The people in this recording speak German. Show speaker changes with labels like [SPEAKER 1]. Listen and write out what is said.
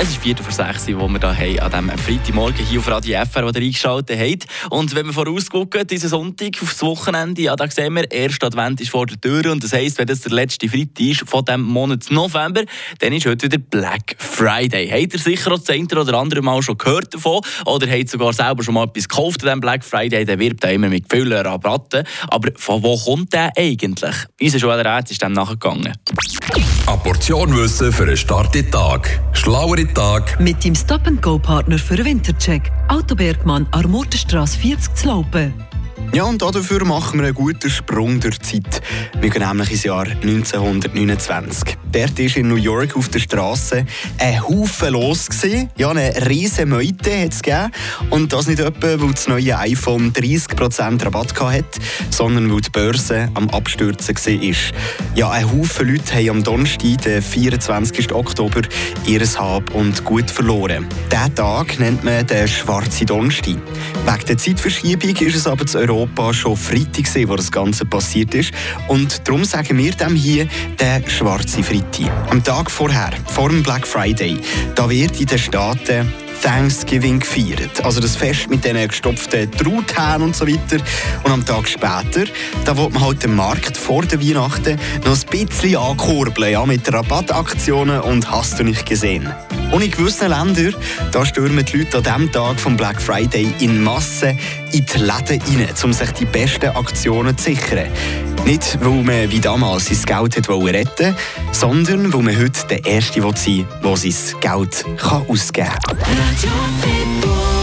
[SPEAKER 1] Es ist Viertel vor sechs, wo wir da haben, an diesem Freitagmorgen hier auf Radio FR, wo ihr eingeschaltet habt. Und wenn wir vorausgucken, diesen Sonntag aufs Wochenende, ja, da sehen wir, der erste Advent ist vor der Tür. Und das heisst, wenn das der letzte Freitag ist von diesem Monat November, dann ist heute wieder Black Friday. Habt ihr sicher auch das eine oder andere Mal schon gehört davon? Oder habt sogar selber schon mal etwas gekauft an diesem Black Friday? Der wirbt da immer mit vielen Rabatten. Aber von wo kommt der eigentlich? Unser Joel ist dem nachgegangen.
[SPEAKER 2] Eine Portion Wissen für einen starken Tag. Schlauere Tag.
[SPEAKER 3] Mit dem Stop-and-Go-Partner für den Wintercheck. Autobergmann, Armortenstrasse 40 zu Laupen.
[SPEAKER 4] Ja, und dafür machen wir einen guten Sprung durch die Zeit. Wir gehen nämlich ins Jahr 1929. Dort war in New York auf der Straße ein Haufen los. Gewesen. Ja, eine riesige Meute hat es. Und das nicht etwa, weil das neue iPhone 30% Rabatt hatte, sondern weil die Börse am Abstürzen war. Ja, ein Haufen Leute haben am Donnerstag, den 24. Oktober, ihr Hab und Gut verloren. Diesen Tag nennt man den Schwarzen Donnerstag. Wegen der Zeitverschiebung ist es aber zu Europa schon Freitag, wo das Ganze passiert ist. Und darum sagen wir dem hier der Schwarze Freitag. Am Tag vorher, vor dem Black Friday, da wird in den Staaten Thanksgiving gefeiert. Also das Fest mit diesen gestopften Truthähnen und so weiter. Und am Tag später, da wird man halt den Markt vor der Weihnachten noch ein bisschen ankurbeln, ja, mit Rabattaktionen und hast du nicht gesehen. Und in gewissen Ländern, da stürmen die Leute an diesem Tag vom Black Friday in Massen in die Läden rein, um sich die besten Aktionen zu sichern. Nicht, weil man wie damals sein Geld hat retten sondern weil man heute der Erste sein will, der sein Geld ausgeben kann.